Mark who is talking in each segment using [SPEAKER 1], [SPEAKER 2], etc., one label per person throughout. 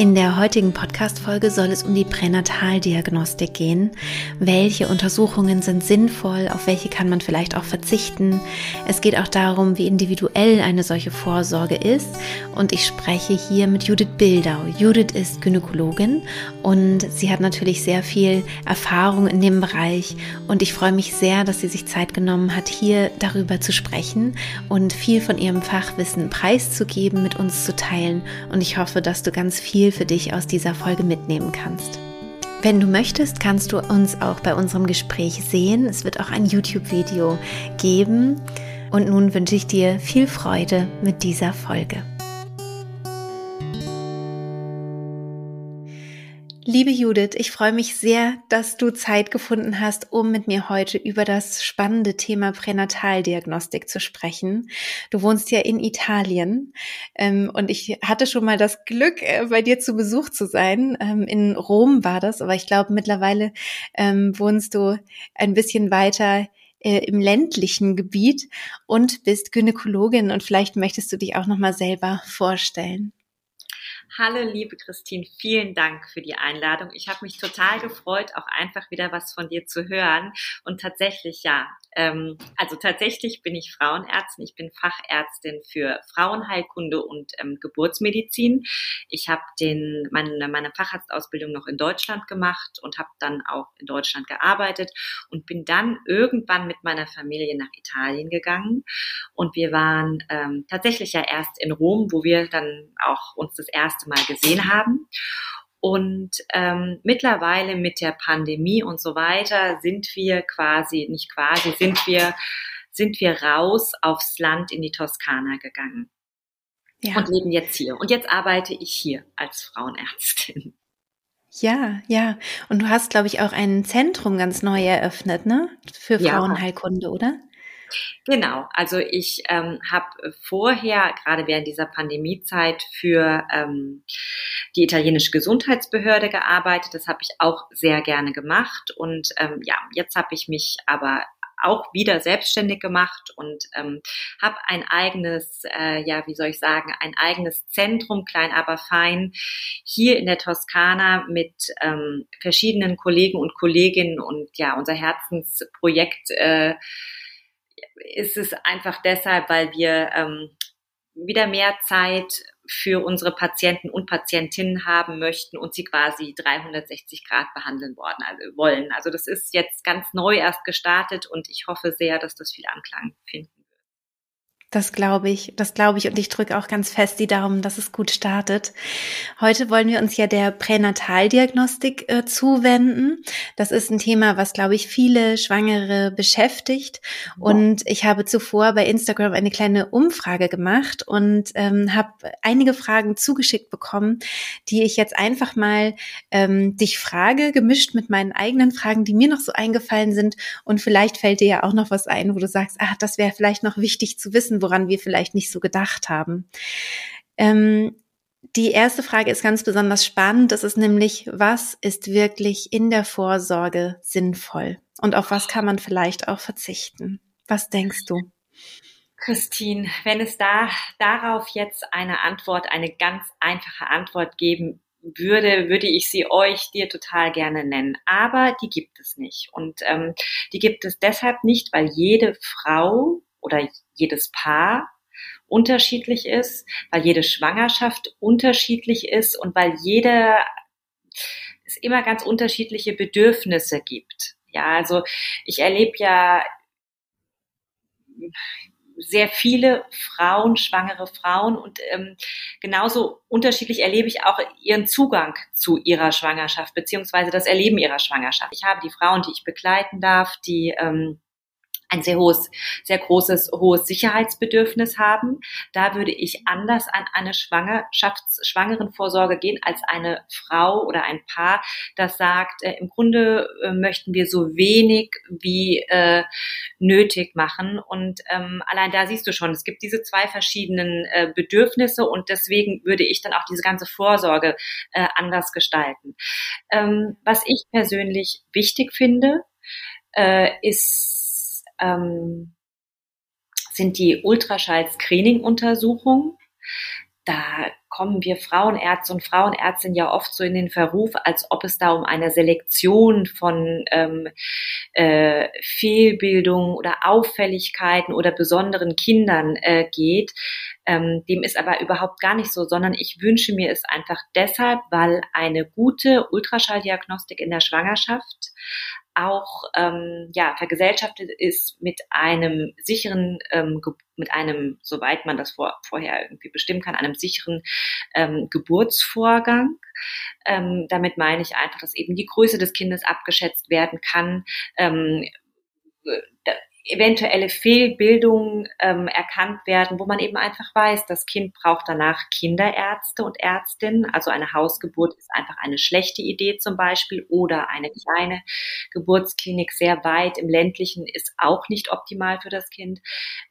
[SPEAKER 1] In der heutigen Podcast-Folge soll es um die Pränataldiagnostik gehen. Welche Untersuchungen sind sinnvoll? Auf welche kann man vielleicht auch verzichten? Es geht auch darum, wie individuell eine solche Vorsorge ist. Und ich spreche hier mit Judith Bildau. Judith ist Gynäkologin und sie hat natürlich sehr viel Erfahrung in dem Bereich. Und ich freue mich sehr, dass sie sich Zeit genommen hat, hier darüber zu sprechen und viel von ihrem Fachwissen preiszugeben, mit uns zu teilen. Und ich hoffe, dass du ganz viel viel für dich aus dieser Folge mitnehmen kannst. Wenn du möchtest, kannst du uns auch bei unserem Gespräch sehen. Es wird auch ein YouTube-Video geben. Und nun wünsche ich dir viel Freude mit dieser Folge. Liebe Judith, ich freue mich sehr, dass du Zeit gefunden hast, um mit mir heute über das spannende Thema Pränataldiagnostik zu sprechen. Du wohnst ja in Italien ähm, und ich hatte schon mal das Glück, äh, bei dir zu Besuch zu sein. Ähm, in Rom war das, aber ich glaube, mittlerweile ähm, wohnst du ein bisschen weiter äh, im ländlichen Gebiet und bist Gynäkologin und vielleicht möchtest du dich auch noch mal selber vorstellen.
[SPEAKER 2] Hallo, liebe Christine, vielen Dank für die Einladung. Ich habe mich total gefreut, auch einfach wieder was von dir zu hören. Und tatsächlich, ja, ähm, also tatsächlich bin ich Frauenärztin. Ich bin Fachärztin für Frauenheilkunde und ähm, Geburtsmedizin. Ich habe den meine, meine Facharztausbildung noch in Deutschland gemacht und habe dann auch in Deutschland gearbeitet und bin dann irgendwann mit meiner Familie nach Italien gegangen. Und wir waren ähm, tatsächlich ja erst in Rom, wo wir dann auch uns das erste Mal gesehen haben. Und ähm, mittlerweile mit der Pandemie und so weiter sind wir quasi, nicht quasi, sind wir, sind wir raus aufs Land in die Toskana gegangen. Ja. Und leben jetzt hier. Und jetzt arbeite ich hier als Frauenärztin.
[SPEAKER 1] Ja, ja. Und du hast, glaube ich, auch ein Zentrum ganz neu eröffnet, ne? Für Frauenheilkunde, ja. oder?
[SPEAKER 2] Genau, also ich ähm, habe vorher, gerade während dieser Pandemiezeit, für ähm, die italienische Gesundheitsbehörde gearbeitet. Das habe ich auch sehr gerne gemacht. Und ähm, ja, jetzt habe ich mich aber auch wieder selbstständig gemacht und ähm, habe ein eigenes, äh, ja, wie soll ich sagen, ein eigenes Zentrum, klein aber fein, hier in der Toskana mit ähm, verschiedenen Kollegen und Kolleginnen und ja, unser Herzensprojekt äh, ist es einfach deshalb, weil wir ähm, wieder mehr Zeit für unsere Patienten und Patientinnen haben möchten und sie quasi 360 Grad behandeln worden, also wollen. Also das ist jetzt ganz neu erst gestartet und ich hoffe sehr, dass das viel Anklang finden
[SPEAKER 1] das glaube ich, das glaube ich und ich drücke auch ganz fest die Daumen, dass es gut startet. Heute wollen wir uns ja der Pränataldiagnostik äh, zuwenden. Das ist ein Thema, was glaube ich viele Schwangere beschäftigt und ich habe zuvor bei Instagram eine kleine Umfrage gemacht und ähm, habe einige Fragen zugeschickt bekommen, die ich jetzt einfach mal ähm, dich frage, gemischt mit meinen eigenen Fragen, die mir noch so eingefallen sind und vielleicht fällt dir ja auch noch was ein, wo du sagst, ah, das wäre vielleicht noch wichtig zu wissen woran wir vielleicht nicht so gedacht haben. Ähm, die erste Frage ist ganz besonders spannend. Das ist nämlich, was ist wirklich in der Vorsorge sinnvoll? Und auf was kann man vielleicht auch verzichten? Was denkst du?
[SPEAKER 2] Christine, wenn es da darauf jetzt eine Antwort, eine ganz einfache Antwort geben würde, würde ich sie euch dir total gerne nennen. Aber die gibt es nicht. Und ähm, die gibt es deshalb nicht, weil jede Frau oder jedes Paar unterschiedlich ist, weil jede Schwangerschaft unterschiedlich ist und weil jede es immer ganz unterschiedliche Bedürfnisse gibt. Ja, also ich erlebe ja sehr viele Frauen, schwangere Frauen und ähm, genauso unterschiedlich erlebe ich auch ihren Zugang zu ihrer Schwangerschaft beziehungsweise das Erleben ihrer Schwangerschaft. Ich habe die Frauen, die ich begleiten darf, die ähm, ein sehr hohes, sehr großes, hohes Sicherheitsbedürfnis haben. Da würde ich anders an eine Schwangerschaftsschwangerenvorsorge gehen als eine Frau oder ein Paar, das sagt, äh, im Grunde äh, möchten wir so wenig wie äh, nötig machen. Und ähm, allein da siehst du schon, es gibt diese zwei verschiedenen äh, Bedürfnisse und deswegen würde ich dann auch diese ganze Vorsorge äh, anders gestalten. Ähm, was ich persönlich wichtig finde, äh, ist ähm, sind die Ultraschall-Screening-Untersuchungen. Da kommen wir Frauenärzte und Frauenärztinnen ja oft so in den Verruf, als ob es da um eine Selektion von ähm, äh, Fehlbildungen oder Auffälligkeiten oder besonderen Kindern äh, geht. Ähm, dem ist aber überhaupt gar nicht so, sondern ich wünsche mir es einfach deshalb, weil eine gute Ultraschalldiagnostik in der Schwangerschaft auch ähm, ja vergesellschaftet ist mit einem sicheren ähm, mit einem soweit man das vor, vorher irgendwie bestimmen kann einem sicheren ähm, Geburtsvorgang ähm, damit meine ich einfach dass eben die Größe des Kindes abgeschätzt werden kann ähm, eventuelle Fehlbildungen ähm, erkannt werden, wo man eben einfach weiß, das Kind braucht danach Kinderärzte und Ärztinnen. Also eine Hausgeburt ist einfach eine schlechte Idee zum Beispiel oder eine kleine Geburtsklinik sehr weit im ländlichen ist auch nicht optimal für das Kind.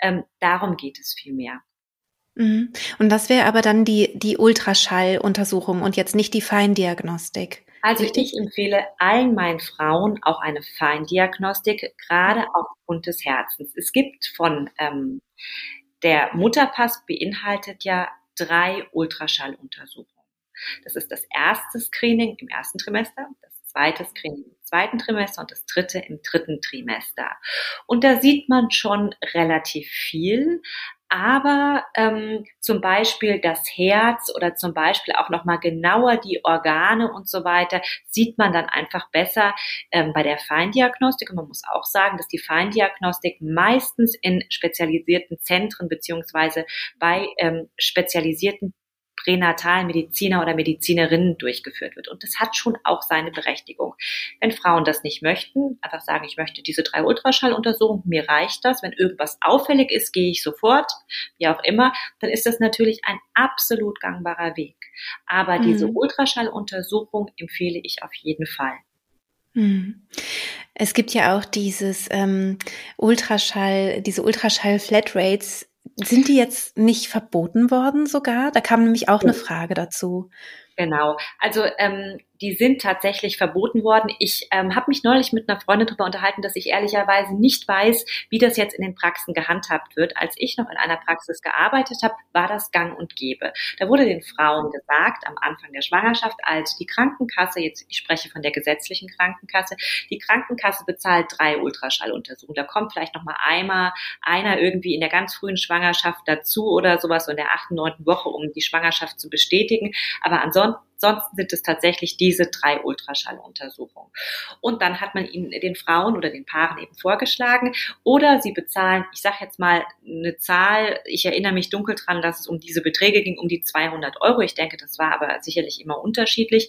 [SPEAKER 2] Ähm, darum geht es vielmehr.
[SPEAKER 1] Mhm. Und das wäre aber dann die, die Ultraschalluntersuchung und jetzt nicht die Feindiagnostik.
[SPEAKER 2] Also ich empfehle allen meinen Frauen auch eine Feindiagnostik, gerade aufgrund des Herzens. Es gibt von ähm, der Mutterpass beinhaltet ja drei Ultraschalluntersuchungen. Das ist das erste Screening im ersten Trimester, das zweite Screening im zweiten Trimester und das dritte im dritten Trimester. Und da sieht man schon relativ viel, aber ähm, zum Beispiel das Herz oder zum Beispiel auch nochmal genauer die Organe und so weiter sieht man dann einfach besser ähm, bei der Feindiagnostik. Und man muss auch sagen, dass die Feindiagnostik meistens in spezialisierten Zentren beziehungsweise bei ähm, spezialisierten Pränatalmediziner oder Medizinerinnen durchgeführt wird. Und das hat schon auch seine Berechtigung. Wenn Frauen das nicht möchten, einfach sagen, ich möchte diese drei Ultraschalluntersuchungen, mir reicht das. Wenn irgendwas auffällig ist, gehe ich sofort, wie auch immer, dann ist das natürlich ein absolut gangbarer Weg. Aber mhm. diese Ultraschalluntersuchung empfehle ich auf jeden Fall.
[SPEAKER 1] Mhm. Es gibt ja auch dieses ähm, Ultraschall, diese Ultraschall-Flatrates, sind die jetzt nicht verboten worden sogar? Da kam nämlich auch eine Frage dazu.
[SPEAKER 2] Genau. Also ähm, die sind tatsächlich verboten worden. Ich ähm, habe mich neulich mit einer Freundin darüber unterhalten, dass ich ehrlicherweise nicht weiß, wie das jetzt in den Praxen gehandhabt wird. Als ich noch in einer Praxis gearbeitet habe, war das gang und gäbe. Da wurde den Frauen gesagt, am Anfang der Schwangerschaft, als die Krankenkasse, jetzt ich spreche von der gesetzlichen Krankenkasse, die Krankenkasse bezahlt drei Ultraschalluntersuchungen. Da kommt vielleicht noch mal einmal einer irgendwie in der ganz frühen Schwangerschaft dazu oder sowas so in der achten, neunten Woche, um die Schwangerschaft zu bestätigen. Aber ansonsten Ansonsten sind es tatsächlich diese drei Ultraschalluntersuchungen. Und dann hat man ihnen den Frauen oder den Paaren eben vorgeschlagen oder sie bezahlen, ich sage jetzt mal eine Zahl, ich erinnere mich dunkel dran, dass es um diese Beträge ging, um die 200 Euro. Ich denke, das war aber sicherlich immer unterschiedlich.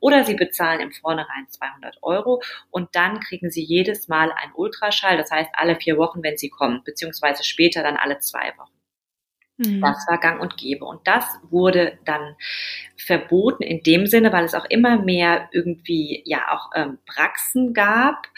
[SPEAKER 2] Oder sie bezahlen im Vornherein 200 Euro und dann kriegen sie jedes Mal ein Ultraschall, das heißt alle vier Wochen, wenn sie kommen, beziehungsweise später dann alle zwei Wochen. Mhm. Das war gang und gäbe. Und das wurde dann verboten in dem Sinne, weil es auch immer mehr irgendwie ja auch ähm, Praxen gab,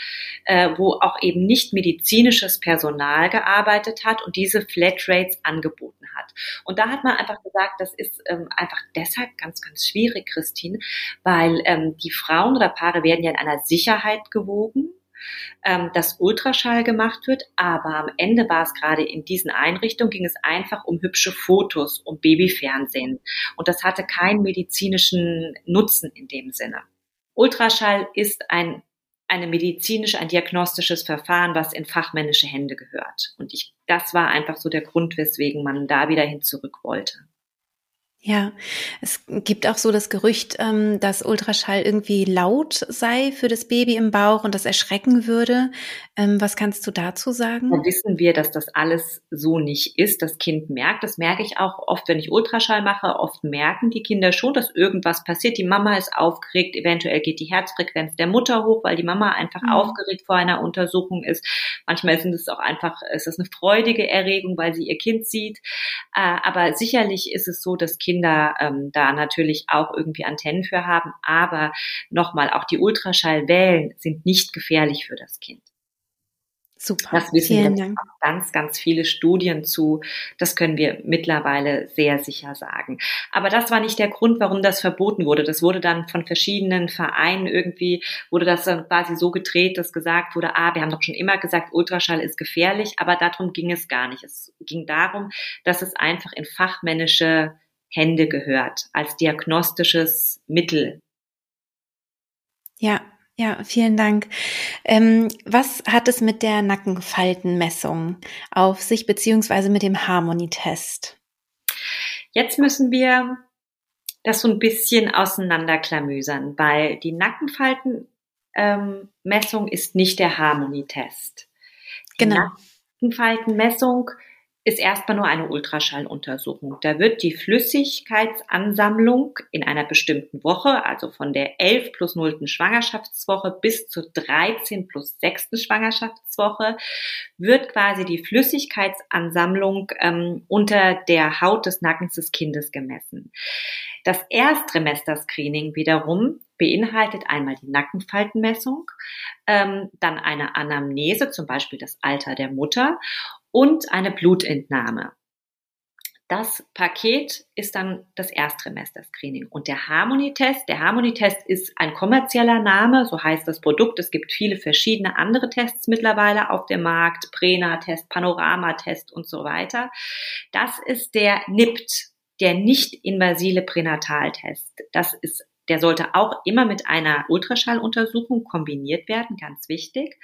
[SPEAKER 2] äh, wo auch eben nicht medizinisches Personal gearbeitet hat und diese Flatrates angeboten hat. Und da hat man einfach gesagt, das ist ähm, einfach deshalb ganz, ganz schwierig, Christine, weil ähm, die Frauen oder Paare werden ja in einer Sicherheit gewogen ähm, dass Ultraschall gemacht wird, aber am Ende war es gerade in diesen Einrichtungen, ging es einfach um hübsche Fotos, um Babyfernsehen. Und das hatte keinen medizinischen Nutzen in dem Sinne. Ultraschall ist ein eine medizinische, ein diagnostisches Verfahren, was in fachmännische Hände gehört. Und ich, das war einfach so der Grund, weswegen man da wieder hin zurück wollte.
[SPEAKER 1] Ja, es gibt auch so das Gerücht, ähm, dass Ultraschall irgendwie laut sei für das Baby im Bauch und das erschrecken würde. Ähm, was kannst du dazu sagen?
[SPEAKER 2] Da wissen wir, dass das alles so nicht ist. Das Kind merkt, das merke ich auch oft, wenn ich Ultraschall mache. Oft merken die Kinder schon, dass irgendwas passiert. Die Mama ist aufgeregt, eventuell geht die Herzfrequenz der Mutter hoch, weil die Mama einfach mhm. aufgeregt vor einer Untersuchung ist. Manchmal sind es auch einfach, es ist eine freudige Erregung, weil sie ihr Kind sieht. Äh, aber sicherlich ist es so, dass Kinder Kinder ähm, da natürlich auch irgendwie Antennen für haben. Aber nochmal, auch die Ultraschallwellen sind nicht gefährlich für das Kind. Super. Das wissen Vielen wir ganz, ganz viele Studien zu. Das können wir mittlerweile sehr sicher sagen. Aber das war nicht der Grund, warum das verboten wurde. Das wurde dann von verschiedenen Vereinen irgendwie, wurde das dann quasi so gedreht, dass gesagt wurde, ah, wir haben doch schon immer gesagt, Ultraschall ist gefährlich, aber darum ging es gar nicht. Es ging darum, dass es einfach in fachmännische Hände gehört als diagnostisches Mittel.
[SPEAKER 1] Ja, ja, vielen Dank. Ähm, was hat es mit der Nackenfaltenmessung auf sich, beziehungsweise mit dem Harmonietest?
[SPEAKER 2] Jetzt müssen wir das so ein bisschen auseinanderklamüsern, weil die Nackenfaltenmessung ähm, ist nicht der Harmonietest. Genau. Nackenfaltenmessung ist erstmal nur eine Ultraschalluntersuchung. Da wird die Flüssigkeitsansammlung in einer bestimmten Woche, also von der 11 plus 0. Schwangerschaftswoche bis zur 13 plus 6. Schwangerschaftswoche, wird quasi die Flüssigkeitsansammlung ähm, unter der Haut des Nackens des Kindes gemessen. Das Erstsemester-Screening wiederum beinhaltet einmal die Nackenfaltenmessung, ähm, dann eine Anamnese, zum Beispiel das Alter der Mutter und eine Blutentnahme. Das Paket ist dann das Erstsemester-Screening. Und der Harmony-Test, der Harmony-Test ist ein kommerzieller Name, so heißt das Produkt. Es gibt viele verschiedene andere Tests mittlerweile auf dem Markt, Prena-Test, Panorama-Test und so weiter. Das ist der NIPT, der nicht-invasive Pränataltest. Das ist der sollte auch immer mit einer Ultraschalluntersuchung kombiniert werden, ganz wichtig.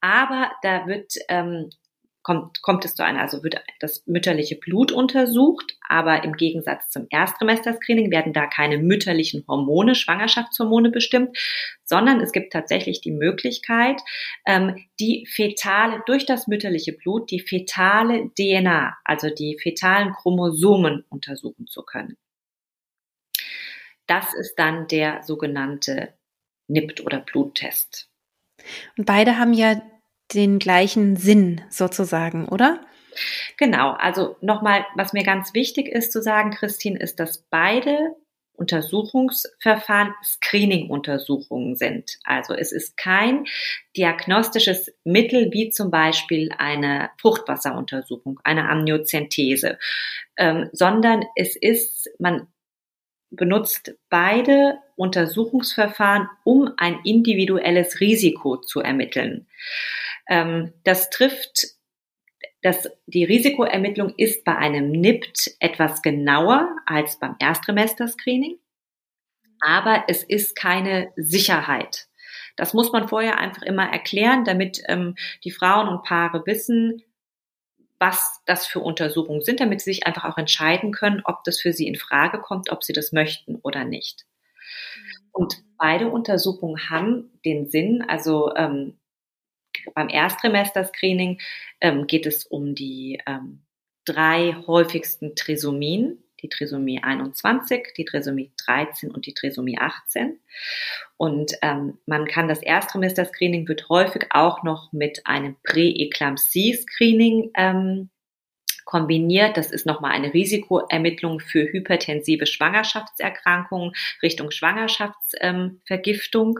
[SPEAKER 2] Aber da wird ähm, kommt, kommt es zu einer, also wird das mütterliche Blut untersucht, aber im Gegensatz zum Erstsemester-Screening werden da keine mütterlichen Hormone, Schwangerschaftshormone bestimmt, sondern es gibt tatsächlich die Möglichkeit, ähm, die fetale, durch das mütterliche Blut, die fetale DNA, also die fetalen Chromosomen untersuchen zu können. Das ist dann der sogenannte NIPT oder Bluttest.
[SPEAKER 1] Und beide haben ja den gleichen Sinn sozusagen, oder?
[SPEAKER 2] Genau, also nochmal, was mir ganz wichtig ist zu sagen, Christine, ist, dass beide Untersuchungsverfahren Screening-Untersuchungen sind. Also es ist kein diagnostisches Mittel wie zum Beispiel eine Fruchtwasseruntersuchung, eine Amniozentese, ähm, sondern es ist, man benutzt beide Untersuchungsverfahren, um ein individuelles Risiko zu ermitteln. Ähm, das trifft, das, die Risikoermittlung ist bei einem NIPT etwas genauer als beim Erstsemester-Screening, aber es ist keine Sicherheit. Das muss man vorher einfach immer erklären, damit ähm, die Frauen und Paare wissen, was das für Untersuchungen sind, damit sie sich einfach auch entscheiden können, ob das für sie in Frage kommt, ob sie das möchten oder nicht. Und beide Untersuchungen haben den Sinn, also ähm, beim Erstsemester-Screening ähm, geht es um die ähm, drei häufigsten Trisomien, die Trisomie 21, die Trisomie 13 und die Trisomie 18. Und ähm, man kann das Erstsemester-Screening wird häufig auch noch mit einem Prä-Eklampsie-Screening ähm, kombiniert. Das ist nochmal eine Risikoermittlung für hypertensive Schwangerschaftserkrankungen Richtung Schwangerschaftsvergiftung.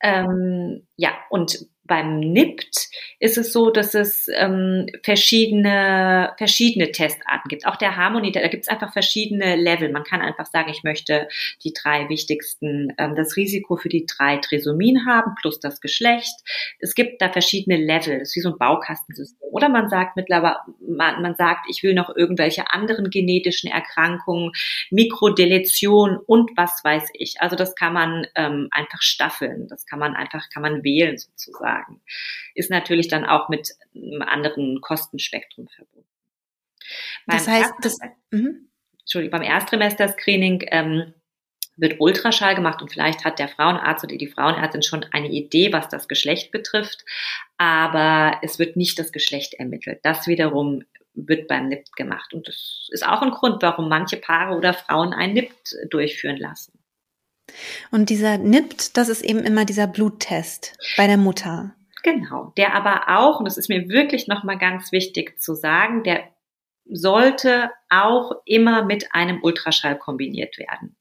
[SPEAKER 2] Ähm, ja, und beim NIPT ist es so, dass es ähm, verschiedene, verschiedene Testarten gibt. Auch der Harmonie, da gibt es einfach verschiedene Level. Man kann einfach sagen, ich möchte die drei wichtigsten, ähm, das Risiko für die drei Trisomien haben, plus das Geschlecht. Es gibt da verschiedene Level. Das ist wie so ein Baukastensystem. Oder man sagt mittlerweile, man, man sagt, ich will noch irgendwelche anderen genetischen Erkrankungen, Mikrodeletion und was weiß ich. Also das kann man ähm, einfach staffeln. Das kann man einfach, kann man wählen sozusagen sagen. Ist natürlich dann auch mit einem anderen Kostenspektrum verbunden.
[SPEAKER 1] das heißt, das, mhm.
[SPEAKER 2] Entschuldigung, beim Erstsemester-Screening ähm, wird Ultraschall gemacht und vielleicht hat der Frauenarzt oder die Frauenärztin schon eine Idee, was das Geschlecht betrifft, aber es wird nicht das Geschlecht ermittelt. Das wiederum wird beim NIPT gemacht und das ist auch ein Grund, warum manche Paare oder Frauen ein NIPT durchführen lassen.
[SPEAKER 1] Und dieser NIPT, das ist eben immer dieser Bluttest bei der Mutter.
[SPEAKER 2] Genau, der aber auch, und das ist mir wirklich nochmal ganz wichtig zu sagen, der sollte auch immer mit einem Ultraschall kombiniert werden.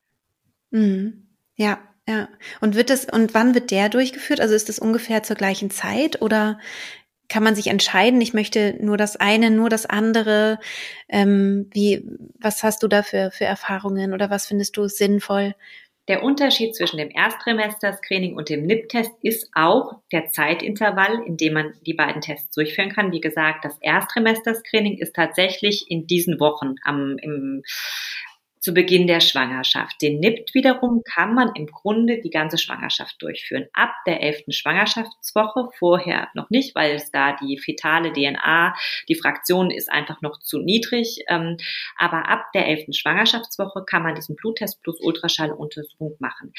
[SPEAKER 1] Mhm. Ja, ja. Und wird das, und wann wird der durchgeführt? Also ist das ungefähr zur gleichen Zeit oder kann man sich entscheiden, ich möchte nur das eine, nur das andere? Ähm, wie, was hast du da für, für Erfahrungen oder was findest du sinnvoll?
[SPEAKER 2] Der Unterschied zwischen dem Erstsemester-Screening und dem NIP-Test ist auch der Zeitintervall, in dem man die beiden Tests durchführen kann. Wie gesagt, das Erstsemester-Screening ist tatsächlich in diesen Wochen am, im, zu Beginn der Schwangerschaft. Den NIPT wiederum kann man im Grunde die ganze Schwangerschaft durchführen. Ab der elften Schwangerschaftswoche, vorher noch nicht, weil es da die fetale DNA, die Fraktion ist einfach noch zu niedrig. Ähm, aber ab der elften Schwangerschaftswoche kann man diesen Bluttest plus Ultraschalluntersuchung machen.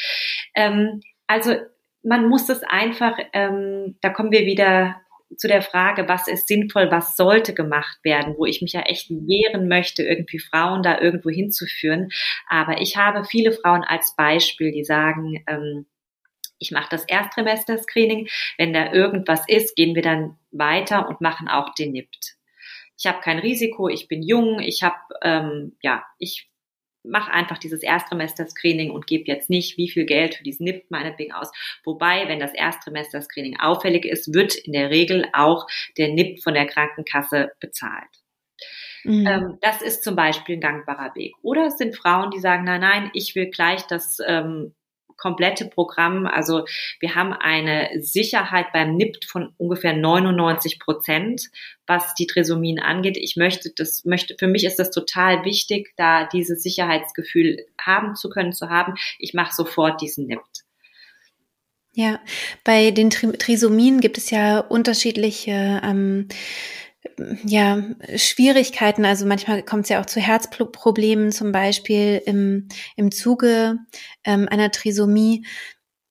[SPEAKER 2] Ähm, also man muss es einfach, ähm, da kommen wir wieder zu der Frage, was ist sinnvoll, was sollte gemacht werden, wo ich mich ja echt wehren möchte, irgendwie Frauen da irgendwo hinzuführen. Aber ich habe viele Frauen als Beispiel, die sagen, ähm, ich mache das Erstsemester-Screening. Wenn da irgendwas ist, gehen wir dann weiter und machen auch den NIPT. Ich habe kein Risiko, ich bin jung, ich habe, ähm, ja, ich mach einfach dieses Erstsemester-Screening und gebe jetzt nicht wie viel Geld für diesen NIPT meinetwegen aus. Wobei, wenn das Erstsemester-Screening auffällig ist, wird in der Regel auch der NIPT von der Krankenkasse bezahlt. Mhm. Ähm, das ist zum Beispiel ein gangbarer Weg. Oder es sind Frauen, die sagen, nein, nein, ich will gleich das ähm, komplette Programm. Also wir haben eine Sicherheit beim NIPT von ungefähr 99 Prozent, was die Trisomien angeht. Ich möchte das, möchte, für mich ist das total wichtig, da dieses Sicherheitsgefühl haben zu können, zu haben. Ich mache sofort diesen NIPT.
[SPEAKER 1] Ja, bei den Trisomien gibt es ja unterschiedliche ähm, ja, Schwierigkeiten. Also manchmal kommt es ja auch zu Herzproblemen, zum Beispiel im, im Zuge ähm, einer Trisomie.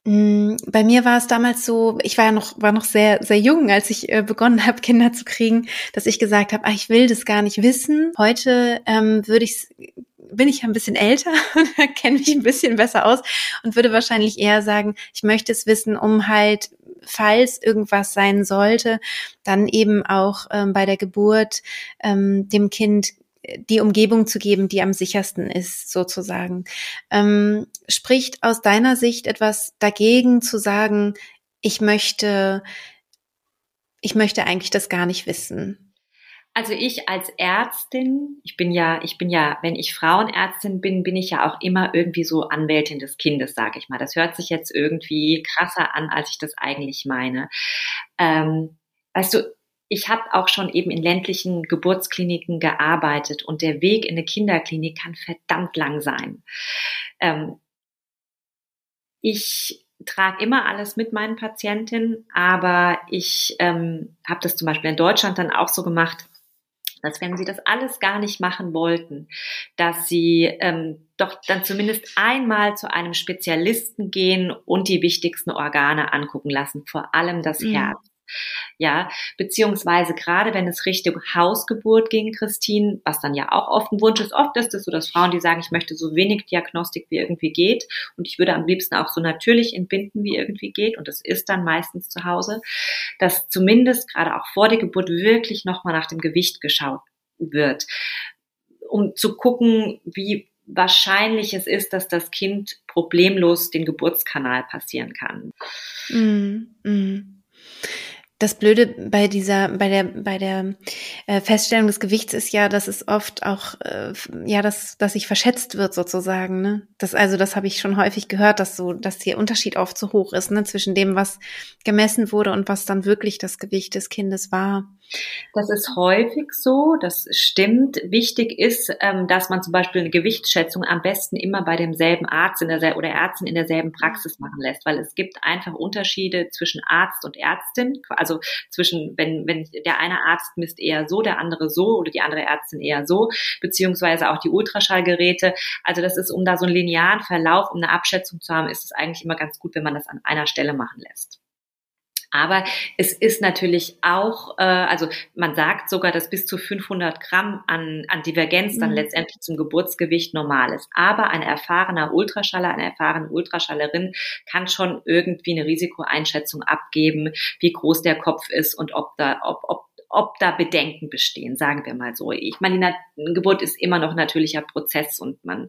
[SPEAKER 1] Mm, bei mir war es damals so, ich war ja noch, war noch sehr, sehr jung, als ich äh, begonnen habe, Kinder zu kriegen, dass ich gesagt habe, ach, ich will das gar nicht wissen. Heute ähm, würde ich bin ich ja ein bisschen älter, kenne mich ein bisschen besser aus und würde wahrscheinlich eher sagen, ich möchte es wissen, um halt falls irgendwas sein sollte, dann eben auch ähm, bei der Geburt ähm, dem Kind die Umgebung zu geben, die am sichersten ist, sozusagen. Ähm, spricht aus deiner Sicht etwas dagegen zu sagen, ich möchte, ich möchte eigentlich das gar nicht wissen?
[SPEAKER 2] Also ich als Ärztin, ich bin ja, ich bin ja, wenn ich Frauenärztin bin, bin ich ja auch immer irgendwie so Anwältin des Kindes, sage ich mal. Das hört sich jetzt irgendwie krasser an, als ich das eigentlich meine. Ähm, weißt du, ich habe auch schon eben in ländlichen Geburtskliniken gearbeitet und der Weg in eine Kinderklinik kann verdammt lang sein. Ähm, ich trage immer alles mit meinen Patientinnen, aber ich ähm, habe das zum Beispiel in Deutschland dann auch so gemacht, dass wenn sie das alles gar nicht machen wollten, dass sie ähm, doch dann zumindest einmal zu einem Spezialisten gehen und die wichtigsten Organe angucken lassen, vor allem das mhm. Herz. Ja, beziehungsweise gerade wenn es Richtung Hausgeburt ging, Christine, was dann ja auch oft ein Wunsch ist, oft ist es so, dass Frauen, die sagen, ich möchte so wenig Diagnostik wie irgendwie geht und ich würde am liebsten auch so natürlich entbinden wie irgendwie geht und das ist dann meistens zu Hause, dass zumindest gerade auch vor der Geburt wirklich nochmal nach dem Gewicht geschaut wird, um zu gucken, wie wahrscheinlich es ist, dass das Kind problemlos den Geburtskanal passieren kann.
[SPEAKER 1] Mm, mm. Das Blöde bei dieser, bei der, bei der äh, Feststellung des Gewichts ist ja, dass es oft auch, äh, ja, dass, dass sich verschätzt wird sozusagen. Ne? Das, also das habe ich schon häufig gehört, dass so, dass der Unterschied oft zu hoch ist, ne, zwischen dem, was gemessen wurde und was dann wirklich das Gewicht des Kindes war.
[SPEAKER 2] Das ist häufig so, das stimmt. Wichtig ist, ähm, dass man zum Beispiel eine Gewichtsschätzung am besten immer bei demselben Arzt in der, oder Ärztin in derselben Praxis machen lässt, weil es gibt einfach Unterschiede zwischen Arzt und Ärztin. Also zwischen, wenn, wenn der eine Arzt misst eher so, der andere so oder die andere Ärztin eher so, beziehungsweise auch die Ultraschallgeräte. Also das ist, um da so einen linearen Verlauf, um eine Abschätzung zu haben, ist es eigentlich immer ganz gut, wenn man das an einer Stelle machen lässt. Aber es ist natürlich auch, äh, also man sagt sogar, dass bis zu 500 Gramm an, an Divergenz dann mhm. letztendlich zum Geburtsgewicht normal ist. Aber ein erfahrener Ultraschaller, eine erfahrene Ultraschallerin kann schon irgendwie eine Risikoeinschätzung abgeben, wie groß der Kopf ist und ob da, ob, ob ob da Bedenken bestehen, sagen wir mal so. Ich meine, die Geburt ist immer noch ein natürlicher Prozess und man,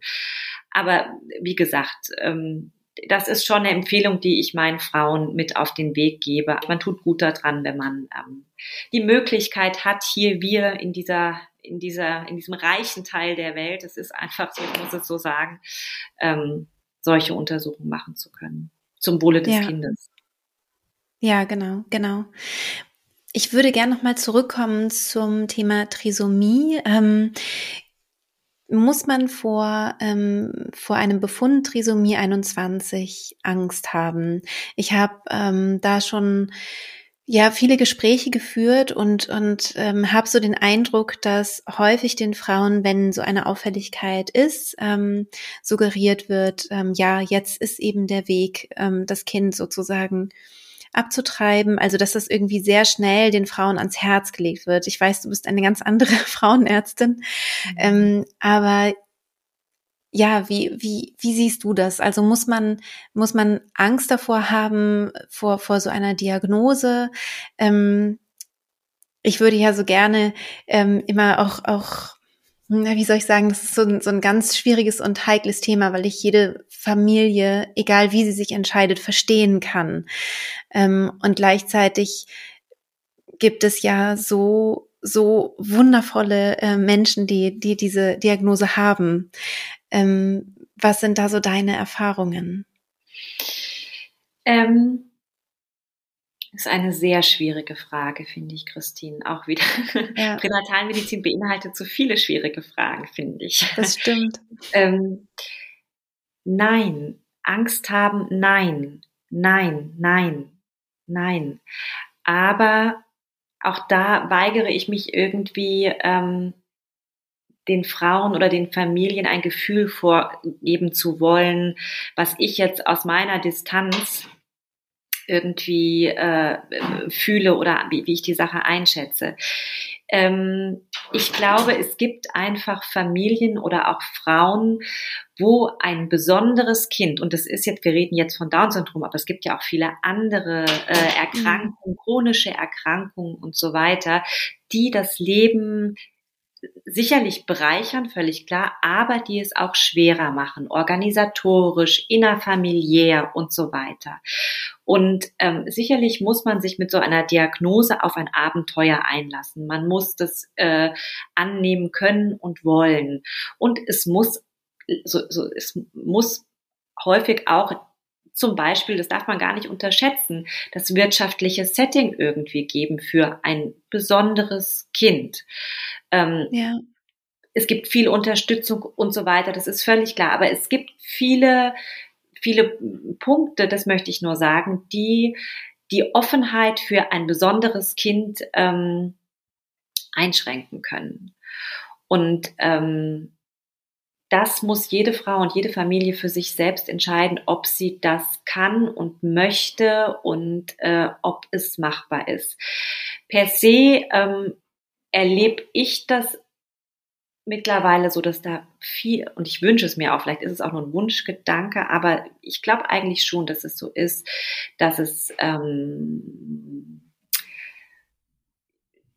[SPEAKER 2] aber wie gesagt, ähm, das ist schon eine Empfehlung, die ich meinen Frauen mit auf den Weg gebe. Man tut gut daran, wenn man ähm, die Möglichkeit hat, hier wir in dieser in dieser in diesem reichen Teil der Welt, es ist einfach so, ich muss es so sagen, ähm, solche Untersuchungen machen zu können zum Wohle des
[SPEAKER 1] ja.
[SPEAKER 2] Kindes.
[SPEAKER 1] Ja, genau, genau. Ich würde gerne noch mal zurückkommen zum Thema Trisomie. Ähm, muss man vor, ähm, vor einem Befund Trisomie 21 Angst haben? Ich habe ähm, da schon ja viele Gespräche geführt und und ähm, habe so den Eindruck, dass häufig den Frauen, wenn so eine Auffälligkeit ist, ähm, suggeriert wird, ähm, ja jetzt ist eben der Weg, ähm, das Kind sozusagen abzutreiben. Also dass das irgendwie sehr schnell den Frauen ans Herz gelegt wird. Ich weiß, du bist eine ganz andere Frauenärztin, mhm. ähm, aber ja, wie, wie, wie siehst du das? Also muss man, muss man Angst davor haben, vor, vor so einer Diagnose? Ähm, ich würde ja so gerne ähm, immer auch, auch wie soll ich sagen, das ist so ein, so ein ganz schwieriges und heikles Thema, weil ich jede Familie, egal wie sie sich entscheidet, verstehen kann. Ähm, und gleichzeitig gibt es ja so, so wundervolle äh, Menschen, die, die diese Diagnose haben. Ähm, was sind da so deine Erfahrungen?
[SPEAKER 2] Ähm, ist eine sehr schwierige Frage, finde ich, Christine. Auch wieder. Ja. Pränatalmedizin beinhaltet so viele schwierige Fragen, finde ich.
[SPEAKER 1] Das stimmt.
[SPEAKER 2] ähm, nein. Angst haben, nein. Nein, nein, nein. Aber auch da weigere ich mich irgendwie, ähm, den Frauen oder den Familien ein Gefühl vorgeben zu wollen, was ich jetzt aus meiner Distanz irgendwie äh, fühle oder wie, wie ich die Sache einschätze. Ähm, ich glaube, es gibt einfach Familien oder auch Frauen, wo ein besonderes Kind, und das ist jetzt, wir reden jetzt von Down-Syndrom, aber es gibt ja auch viele andere äh, Erkrankungen, chronische Erkrankungen und so weiter, die das Leben sicherlich bereichern, völlig klar, aber die es auch schwerer machen, organisatorisch, innerfamiliär und so weiter. Und ähm, sicherlich muss man sich mit so einer Diagnose auf ein Abenteuer einlassen. Man muss das äh, annehmen können und wollen. Und es muss, so, so, es muss häufig auch zum Beispiel, das darf man gar nicht unterschätzen, das wirtschaftliche Setting irgendwie geben für ein besonderes Kind. Ähm, ja. Es gibt viel Unterstützung und so weiter, das ist völlig klar. Aber es gibt viele, viele Punkte, das möchte ich nur sagen, die die Offenheit für ein besonderes Kind ähm, einschränken können. Und ähm, das muss jede Frau und jede Familie für sich selbst entscheiden, ob sie das kann und möchte und äh, ob es machbar ist. Per se ähm, erlebe ich das mittlerweile so, dass da viel, und ich wünsche es mir auch, vielleicht ist es auch nur ein Wunschgedanke, aber ich glaube eigentlich schon, dass es so ist, dass es, ähm,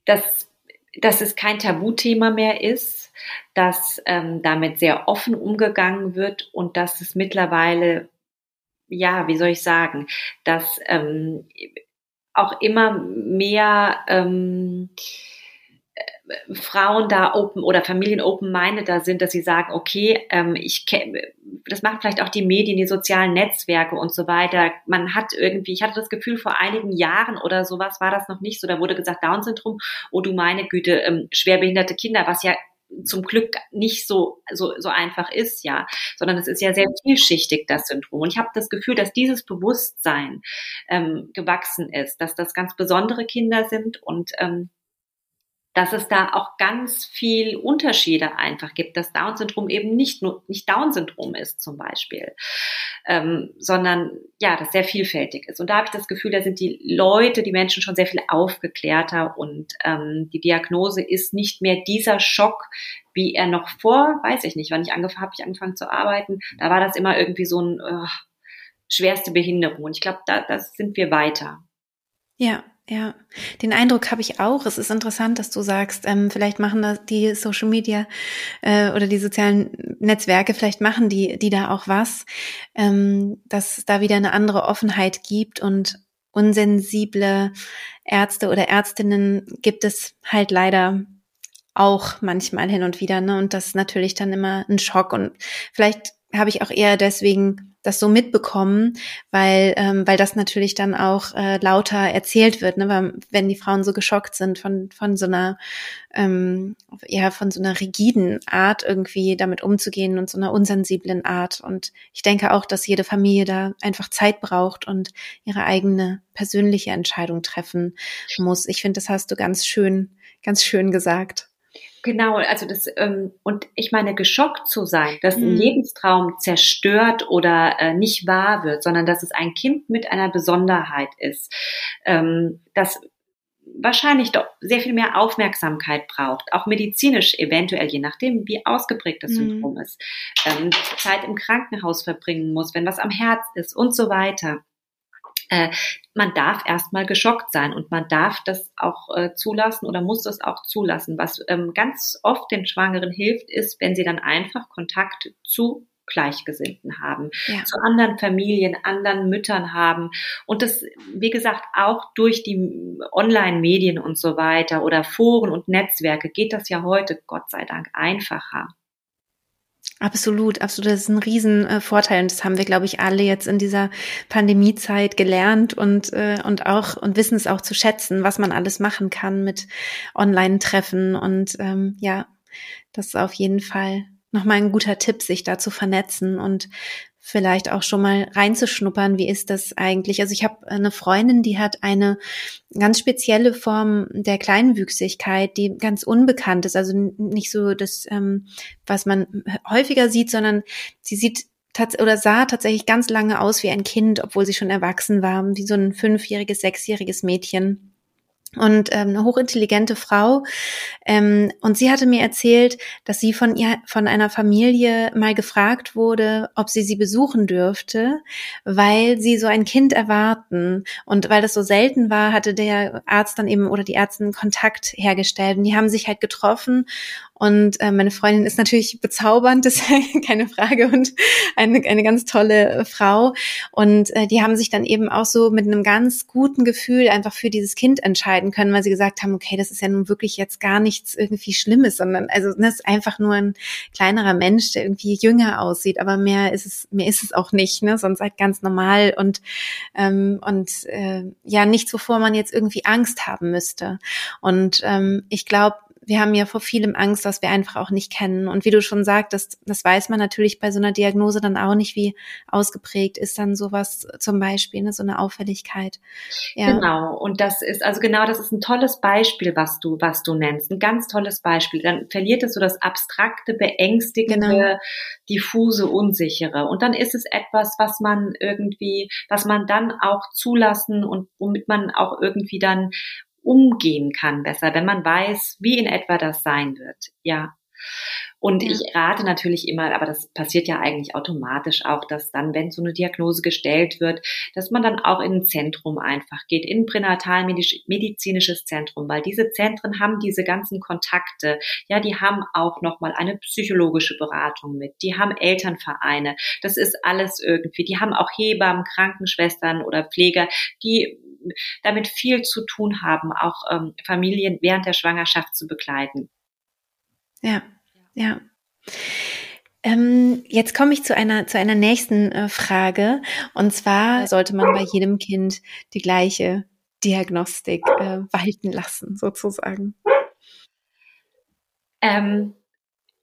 [SPEAKER 2] dass, dass es kein Tabuthema mehr ist, dass ähm, damit sehr offen umgegangen wird und dass es mittlerweile, ja, wie soll ich sagen, dass ähm, auch immer mehr ähm, Frauen da open oder Familien open-minded da sind, dass sie sagen, okay, ähm, ich das macht vielleicht auch die Medien, die sozialen Netzwerke und so weiter. Man hat irgendwie, ich hatte das Gefühl, vor einigen Jahren oder sowas war das noch nicht so. Da wurde gesagt, Down-Syndrom, oh du meine Güte, ähm, schwerbehinderte Kinder, was ja zum Glück nicht so, so, so einfach ist, ja, sondern es ist ja sehr vielschichtig, das Syndrom. Und ich habe das Gefühl, dass dieses Bewusstsein ähm, gewachsen ist, dass das ganz besondere Kinder sind und ähm, dass es da auch ganz viel Unterschiede einfach gibt, dass Down-Syndrom eben nicht nur nicht Down-Syndrom ist zum Beispiel, ähm, sondern ja, das sehr vielfältig ist. Und da habe ich das Gefühl, da sind die Leute, die Menschen schon sehr viel aufgeklärter und ähm, die Diagnose ist nicht mehr dieser Schock, wie er noch vor, weiß ich nicht, wann ich angefangen habe, ich angefangen zu arbeiten, da war das immer irgendwie so ein äh, schwerste Behinderung. Und ich glaube, da, da sind wir weiter.
[SPEAKER 1] Ja, ja, den Eindruck habe ich auch. Es ist interessant, dass du sagst, ähm, vielleicht machen das die Social Media äh, oder die sozialen Netzwerke, vielleicht machen die, die da auch was, ähm, dass es da wieder eine andere Offenheit gibt und unsensible Ärzte oder Ärztinnen gibt es halt leider auch manchmal hin und wieder, ne? Und das ist natürlich dann immer ein Schock. Und vielleicht habe ich auch eher deswegen das so mitbekommen, weil ähm, weil das natürlich dann auch äh, lauter erzählt wird, ne? weil, wenn die Frauen so geschockt sind von von so einer ähm, ja von so einer rigiden Art irgendwie damit umzugehen und so einer unsensiblen Art und ich denke auch, dass jede Familie da einfach Zeit braucht und ihre eigene persönliche Entscheidung treffen muss. Ich finde, das hast du ganz schön ganz schön gesagt.
[SPEAKER 2] Genau, also das, ähm, und ich meine, geschockt zu sein, dass ein mhm. Lebenstraum zerstört oder äh, nicht wahr wird, sondern dass es ein Kind mit einer Besonderheit ist, ähm, das wahrscheinlich doch sehr viel mehr Aufmerksamkeit braucht, auch medizinisch eventuell, je nachdem, wie ausgeprägt das mhm. Syndrom ist, ähm, Zeit im Krankenhaus verbringen muss, wenn was am Herz ist und so weiter äh, man darf erstmal geschockt sein und man darf das auch äh, zulassen oder muss das auch zulassen. Was ähm, ganz oft den Schwangeren hilft, ist, wenn sie dann einfach Kontakt zu Gleichgesinnten haben, ja. zu anderen Familien, anderen Müttern haben. Und das, wie gesagt, auch durch die Online-Medien und so weiter oder Foren und Netzwerke geht das ja heute, Gott sei Dank, einfacher.
[SPEAKER 1] Absolut, absolut. Das ist ein Riesenvorteil äh, und das haben wir, glaube ich, alle jetzt in dieser Pandemiezeit gelernt und äh, und auch und wissen es auch zu schätzen, was man alles machen kann mit Online-Treffen und ähm, ja, das ist auf jeden Fall nochmal ein guter Tipp, sich da zu vernetzen und vielleicht auch schon mal reinzuschnuppern, wie ist das eigentlich? Also ich habe eine Freundin, die hat eine ganz spezielle Form der Kleinwüchsigkeit, die ganz unbekannt ist, also nicht so das, ähm, was man häufiger sieht, sondern sie sieht oder sah tatsächlich ganz lange aus wie ein Kind, obwohl sie schon erwachsen war, wie so ein fünfjähriges, sechsjähriges Mädchen und ähm, eine hochintelligente Frau. Ähm, und sie hatte mir erzählt, dass sie von ihr, von einer Familie mal gefragt wurde, ob sie sie besuchen dürfte, weil sie so ein Kind erwarten. Und weil das so selten war, hatte der Arzt dann eben oder die Ärztin Kontakt hergestellt. Und die haben sich halt getroffen und äh, meine Freundin ist natürlich bezaubernd, das ist keine Frage, und eine, eine ganz tolle Frau. Und äh, die haben sich dann eben auch so mit einem ganz guten Gefühl einfach für dieses Kind entscheiden können, weil sie gesagt haben, okay, das ist ja nun wirklich jetzt gar nichts irgendwie Schlimmes, sondern also das ne, ist einfach nur ein kleinerer Mensch, der irgendwie jünger aussieht, aber mehr ist es, mehr ist es auch nicht, ne? Sonst halt ganz normal und ähm, und äh, ja nichts, wovor man jetzt irgendwie Angst haben müsste. Und ähm, ich glaube, wir haben ja vor vielem Angst, was wir einfach auch nicht kennen. Und wie du schon sagtest, das weiß man natürlich bei so einer Diagnose dann auch nicht, wie ausgeprägt ist dann sowas zum Beispiel, ne, so eine Auffälligkeit.
[SPEAKER 2] Ja. Genau. Und das ist, also genau, das ist ein tolles Beispiel, was du, was du nennst. Ein ganz tolles Beispiel. Dann verliert es so das abstrakte, beängstigende, genau. diffuse, unsichere. Und dann ist es etwas, was man irgendwie, was man dann auch zulassen und womit man auch irgendwie dann umgehen kann besser, wenn man weiß, wie in etwa das sein wird. Ja. Und ja. ich rate natürlich immer, aber das passiert ja eigentlich automatisch auch, dass dann, wenn so eine Diagnose gestellt wird, dass man dann auch in ein Zentrum einfach geht, in ein pränatalmedizinisches Zentrum, weil diese Zentren haben diese ganzen Kontakte. Ja, die haben auch nochmal eine psychologische Beratung mit. Die haben Elternvereine. Das ist alles irgendwie. Die haben auch Hebammen, Krankenschwestern oder Pfleger, die damit viel zu tun haben, auch ähm, Familien während der Schwangerschaft zu begleiten.
[SPEAKER 1] Ja, ja. Ähm, jetzt komme ich zu einer, zu einer nächsten äh, Frage. Und zwar sollte man bei jedem Kind die gleiche Diagnostik äh, walten lassen, sozusagen.
[SPEAKER 2] Ähm,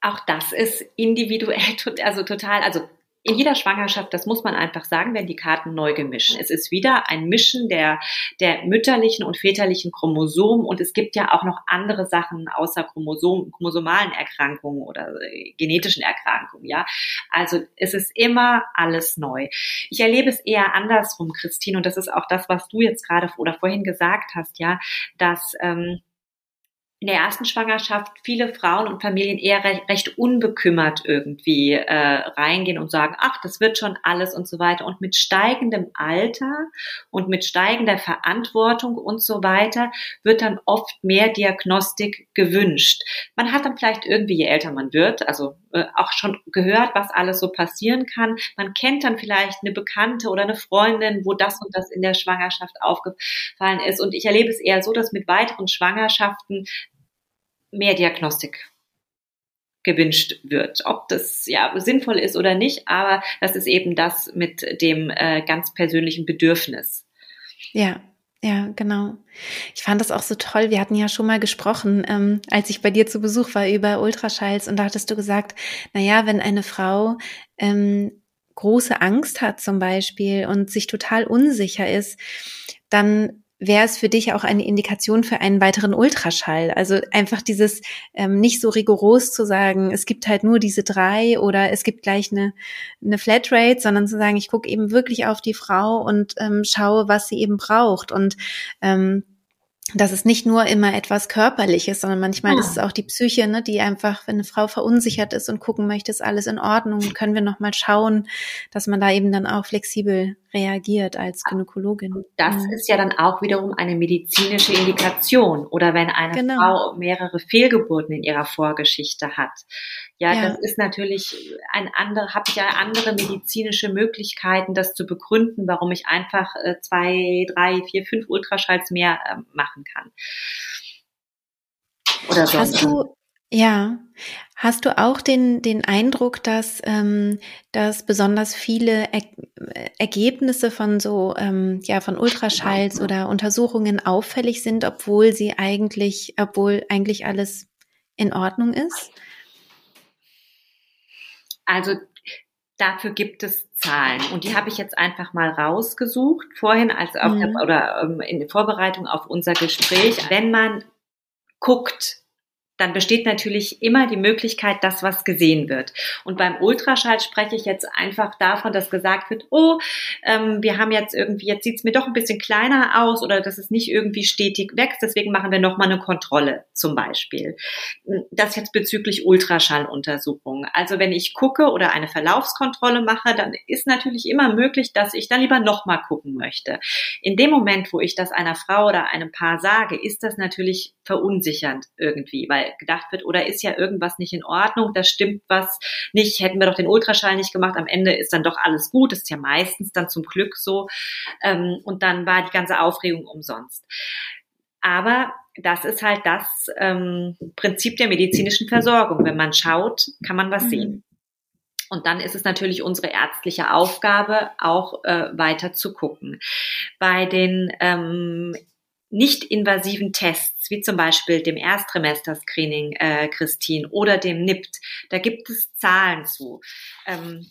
[SPEAKER 2] auch das ist individuell, also total, also in jeder Schwangerschaft, das muss man einfach sagen, werden die Karten neu gemischt. Es ist wieder ein Mischen der, der mütterlichen und väterlichen Chromosomen und es gibt ja auch noch andere Sachen außer Chromosom, chromosomalen Erkrankungen oder äh, genetischen Erkrankungen, ja. Also es ist immer alles neu. Ich erlebe es eher andersrum, Christine, und das ist auch das, was du jetzt gerade oder vorhin gesagt hast, ja, dass ähm, in der ersten Schwangerschaft viele Frauen und Familien eher recht, recht unbekümmert irgendwie äh, reingehen und sagen, ach, das wird schon alles und so weiter. Und mit steigendem Alter und mit steigender Verantwortung und so weiter wird dann oft mehr Diagnostik gewünscht. Man hat dann vielleicht irgendwie, je älter man wird, also äh, auch schon gehört, was alles so passieren kann. Man kennt dann vielleicht eine Bekannte oder eine Freundin, wo das und das in der Schwangerschaft aufgefallen ist. Und ich erlebe es eher so, dass mit weiteren Schwangerschaften mehr Diagnostik gewünscht wird. Ob das ja sinnvoll ist oder nicht, aber das ist eben das mit dem äh, ganz persönlichen Bedürfnis.
[SPEAKER 1] Ja, ja, genau. Ich fand das auch so toll. Wir hatten ja schon mal gesprochen, ähm, als ich bei dir zu Besuch war über Ultraschalls und da hattest du gesagt, na ja, wenn eine Frau ähm, große Angst hat zum Beispiel und sich total unsicher ist, dann wäre es für dich auch eine Indikation für einen weiteren Ultraschall. Also einfach dieses ähm, nicht so rigoros zu sagen, es gibt halt nur diese drei oder es gibt gleich eine, eine Flatrate, sondern zu sagen, ich gucke eben wirklich auf die Frau und ähm, schaue, was sie eben braucht. Und ähm, das ist nicht nur immer etwas Körperliches, sondern manchmal ja. ist es auch die Psyche, ne, die einfach, wenn eine Frau verunsichert ist und gucken möchte, ist alles in Ordnung, können wir nochmal schauen, dass man da eben dann auch flexibel reagiert als Gynäkologin.
[SPEAKER 2] Das ja. ist ja dann auch wiederum eine medizinische Indikation. Oder wenn eine genau. Frau mehrere Fehlgeburten in ihrer Vorgeschichte hat. Ja, ja. das ist natürlich ein andere, habe ich ja andere medizinische Möglichkeiten, das zu begründen, warum ich einfach äh, zwei, drei, vier, fünf Ultraschalls mehr äh, machen kann.
[SPEAKER 1] Oder so. Hast du, ja. Hast du auch den, den Eindruck, dass, ähm, dass besonders viele er Ergebnisse von so, ähm, ja, von Ultraschalls oder Untersuchungen auffällig sind, obwohl sie eigentlich, obwohl eigentlich alles in Ordnung ist?
[SPEAKER 2] Also dafür gibt es Zahlen und die habe ich jetzt einfach mal rausgesucht vorhin als auf mhm. der, oder ähm, in der Vorbereitung auf unser Gespräch. Wenn man guckt, dann besteht natürlich immer die Möglichkeit, dass was gesehen wird. Und beim Ultraschall spreche ich jetzt einfach davon, dass gesagt wird, oh, ähm, wir haben jetzt irgendwie, jetzt sieht's mir doch ein bisschen kleiner aus oder dass es nicht irgendwie stetig wächst, deswegen machen wir nochmal eine Kontrolle zum Beispiel. Das jetzt bezüglich Ultraschalluntersuchungen. Also wenn ich gucke oder eine Verlaufskontrolle mache, dann ist natürlich immer möglich, dass ich dann lieber nochmal gucken möchte. In dem Moment, wo ich das einer Frau oder einem Paar sage, ist das natürlich verunsichernd irgendwie, weil gedacht wird, oder ist ja irgendwas nicht in Ordnung, da stimmt was nicht, hätten wir doch den Ultraschall nicht gemacht, am Ende ist dann doch alles gut, ist ja meistens dann zum Glück so. Ähm, und dann war die ganze Aufregung umsonst. Aber das ist halt das ähm, Prinzip der medizinischen Versorgung. Wenn man schaut, kann man was mhm. sehen. Und dann ist es natürlich unsere ärztliche Aufgabe, auch äh, weiter zu gucken. Bei den ähm, nicht-invasiven Tests, wie zum Beispiel dem Erstrimester-Screening, äh, Christine, oder dem NIPT, da gibt es Zahlen zu. Ähm,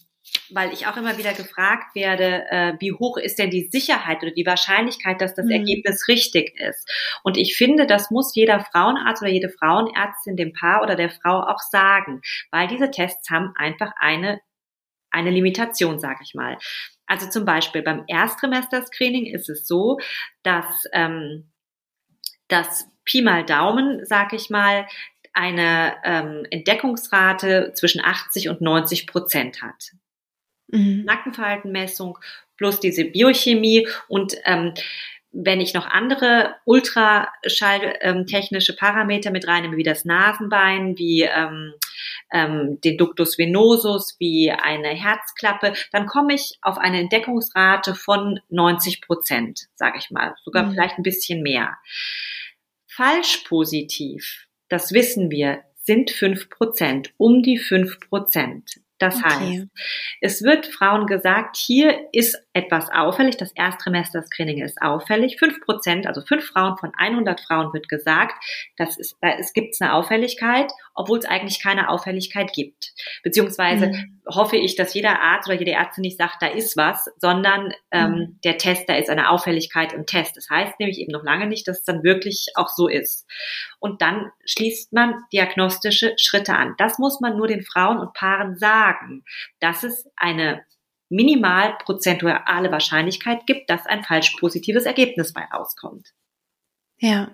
[SPEAKER 2] weil ich auch immer wieder gefragt werde, äh, wie hoch ist denn die Sicherheit oder die Wahrscheinlichkeit, dass das mhm. Ergebnis richtig ist. Und ich finde, das muss jeder Frauenarzt oder jede Frauenärztin dem Paar oder der Frau auch sagen, weil diese Tests haben einfach eine eine Limitation, sage ich mal. Also zum Beispiel beim Erstrimester-Screening ist es so, dass ähm, das Pi mal Daumen, sag ich mal, eine ähm, Entdeckungsrate zwischen 80 und 90 Prozent hat. Mhm. Nackenverhaltenmessung plus diese Biochemie und ähm, wenn ich noch andere ultraschalltechnische Parameter mit reinnehme, wie das Nasenbein, wie ähm, ähm, den Ductus venosus, wie eine Herzklappe, dann komme ich auf eine Entdeckungsrate von 90 Prozent, sage ich mal, sogar mhm. vielleicht ein bisschen mehr. Falsch positiv, das wissen wir, sind 5 Prozent, um die 5 Prozent. Das okay. heißt, es wird Frauen gesagt, hier ist etwas auffällig, das Erstrimester-Screening ist auffällig. Fünf Prozent, also fünf Frauen von 100 Frauen wird gesagt, dass es, da es gibt eine Auffälligkeit, obwohl es eigentlich keine Auffälligkeit gibt. Beziehungsweise mhm. hoffe ich, dass jeder Arzt oder jede Ärztin nicht sagt, da ist was, sondern ähm, mhm. der Test, da ist eine Auffälligkeit im Test. Das heißt nämlich eben noch lange nicht, dass es dann wirklich auch so ist. Und dann schließt man diagnostische Schritte an. Das muss man nur den Frauen und Paaren sagen, dass es eine minimal prozentuale Wahrscheinlichkeit gibt, dass ein falsch positives Ergebnis bei rauskommt.
[SPEAKER 1] Ja.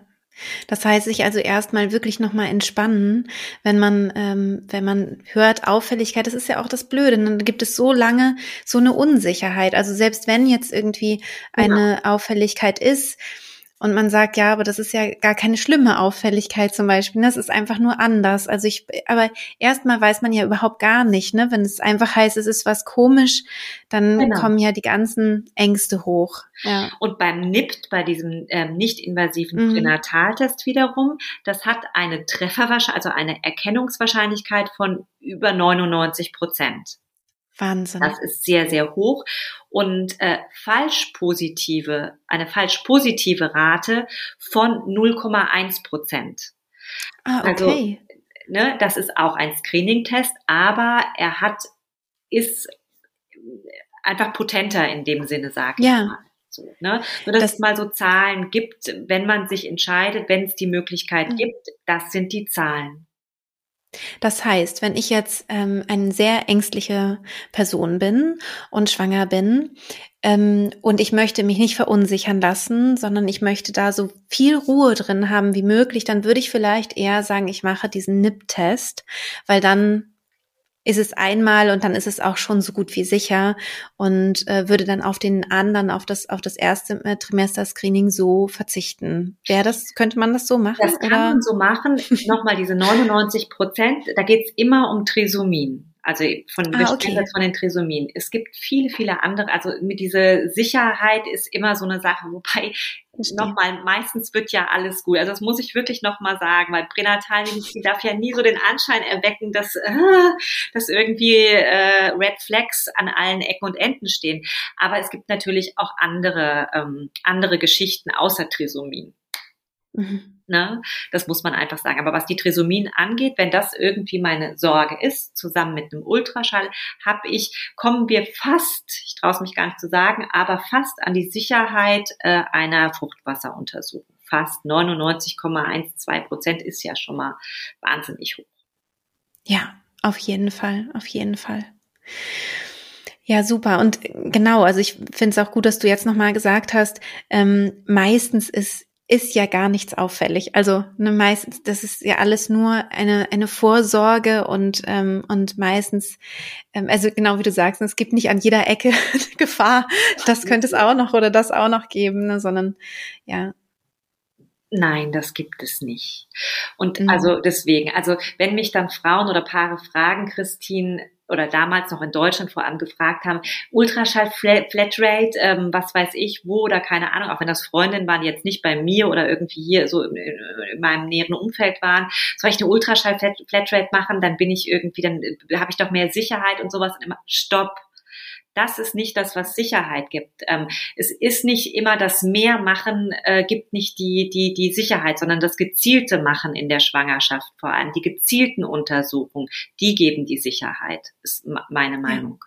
[SPEAKER 1] Das heißt, sich also erstmal wirklich nochmal entspannen, wenn man, ähm, wenn man hört Auffälligkeit, das ist ja auch das Blöde, dann gibt es so lange so eine Unsicherheit. Also selbst wenn jetzt irgendwie eine genau. Auffälligkeit ist, und man sagt, ja, aber das ist ja gar keine schlimme Auffälligkeit zum Beispiel. Das ist einfach nur anders. Also ich, aber erstmal weiß man ja überhaupt gar nicht, ne? Wenn es einfach heißt, es ist was komisch, dann genau. kommen ja die ganzen Ängste hoch. Ja.
[SPEAKER 2] Und beim NIPT, bei diesem ähm, nicht-invasiven mhm. Pränataltest wiederum, das hat eine Trefferwahrscheinlichkeit, also eine Erkennungswahrscheinlichkeit von über 99 Prozent.
[SPEAKER 1] Wahnsinn.
[SPEAKER 2] Das ist sehr, sehr hoch. Und äh, falsch positive, eine falsch positive Rate von 0,1 Prozent.
[SPEAKER 1] Ah, also, okay.
[SPEAKER 2] Also, ne, das ist auch ein Screening-Test, aber er hat, ist einfach potenter in dem Sinne, sag ich ja. mal. So, ne? Nur, dass das, es mal so Zahlen gibt, wenn man sich entscheidet, wenn es die Möglichkeit mhm. gibt, das sind die Zahlen.
[SPEAKER 1] Das heißt, wenn ich jetzt ähm, eine sehr ängstliche Person bin und schwanger bin ähm, und ich möchte mich nicht verunsichern lassen, sondern ich möchte da so viel Ruhe drin haben wie möglich, dann würde ich vielleicht eher sagen, ich mache diesen NIP-Test, weil dann ist es einmal und dann ist es auch schon so gut wie sicher und äh, würde dann auf den anderen, auf das, auf das erste äh, Trimester-Screening so verzichten. Wäre das, könnte man das so machen?
[SPEAKER 2] Das kann oder? man so machen. Nochmal diese 99 Prozent, da geht es immer um Trisomien. Also von, ah, okay. von den Trisomien. Es gibt viele, viele andere, also mit dieser Sicherheit ist immer so eine Sache, wobei nochmal, meistens wird ja alles gut. Also das muss ich wirklich nochmal sagen, weil Pränatalmedizin darf ja nie so den Anschein erwecken, dass, äh, dass irgendwie äh, Red Flags an allen Ecken und Enden stehen. Aber es gibt natürlich auch andere, ähm, andere Geschichten außer Trisomien. Mhm. Ne? Das muss man einfach sagen. Aber was die Trisomien angeht, wenn das irgendwie meine Sorge ist, zusammen mit einem Ultraschall, habe ich, kommen wir fast, ich traue es mich gar nicht zu sagen, aber fast an die Sicherheit äh, einer Fruchtwasseruntersuchung. Fast 99,12 Prozent ist ja schon mal wahnsinnig hoch.
[SPEAKER 1] Ja, auf jeden Fall, auf jeden Fall. Ja, super. Und genau, also ich finde es auch gut, dass du jetzt nochmal gesagt hast, ähm, meistens ist ist ja gar nichts auffällig. Also ne, meistens, das ist ja alles nur eine, eine Vorsorge und, ähm, und meistens, ähm, also genau wie du sagst, es gibt nicht an jeder Ecke Gefahr, das könnte es auch noch oder das auch noch geben, ne, sondern ja,
[SPEAKER 2] Nein, das gibt es nicht. Und mhm. also deswegen, also wenn mich dann Frauen oder Paare fragen, Christine, oder damals noch in Deutschland vor allem gefragt haben, Ultraschall Flatrate, ähm, was weiß ich, wo oder keine Ahnung, auch wenn das Freundinnen waren, jetzt nicht bei mir oder irgendwie hier so in, in meinem näheren Umfeld waren, soll ich eine Ultraschall Flatrate machen, dann bin ich irgendwie, dann äh, habe ich doch mehr Sicherheit und sowas. Und immer, stopp, das ist nicht das, was Sicherheit gibt. Ähm, es ist nicht immer das mehr machen, äh, gibt nicht die, die, die Sicherheit, sondern das gezielte Machen in der Schwangerschaft vor allem. Die gezielten Untersuchungen, die geben die Sicherheit, ist meine Meinung.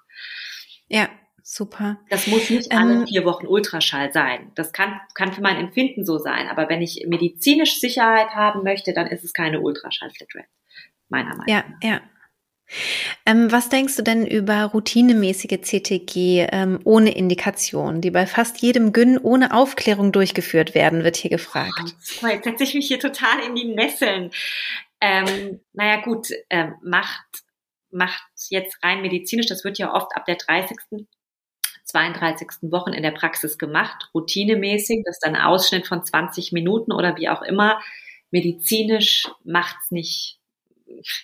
[SPEAKER 1] Ja, super.
[SPEAKER 2] Das muss nicht alle ähm, vier Wochen Ultraschall sein. Das kann, kann für mein Empfinden so sein. Aber wenn ich medizinisch Sicherheit haben möchte, dann ist es keine Ultraschall-Flatrate. Meiner Meinung
[SPEAKER 1] nach. Ja, ja. Ähm, was denkst du denn über routinemäßige CTG ähm, ohne Indikation, die bei fast jedem Gyn ohne Aufklärung durchgeführt werden, wird hier gefragt.
[SPEAKER 2] Oh, jetzt setze ich mich hier total in die Nesseln. Ähm, naja gut, äh, macht, macht jetzt rein medizinisch, das wird ja oft ab der 30. 32. Wochen in der Praxis gemacht, routinemäßig, das ist dann ein Ausschnitt von 20 Minuten oder wie auch immer. Medizinisch macht's nicht,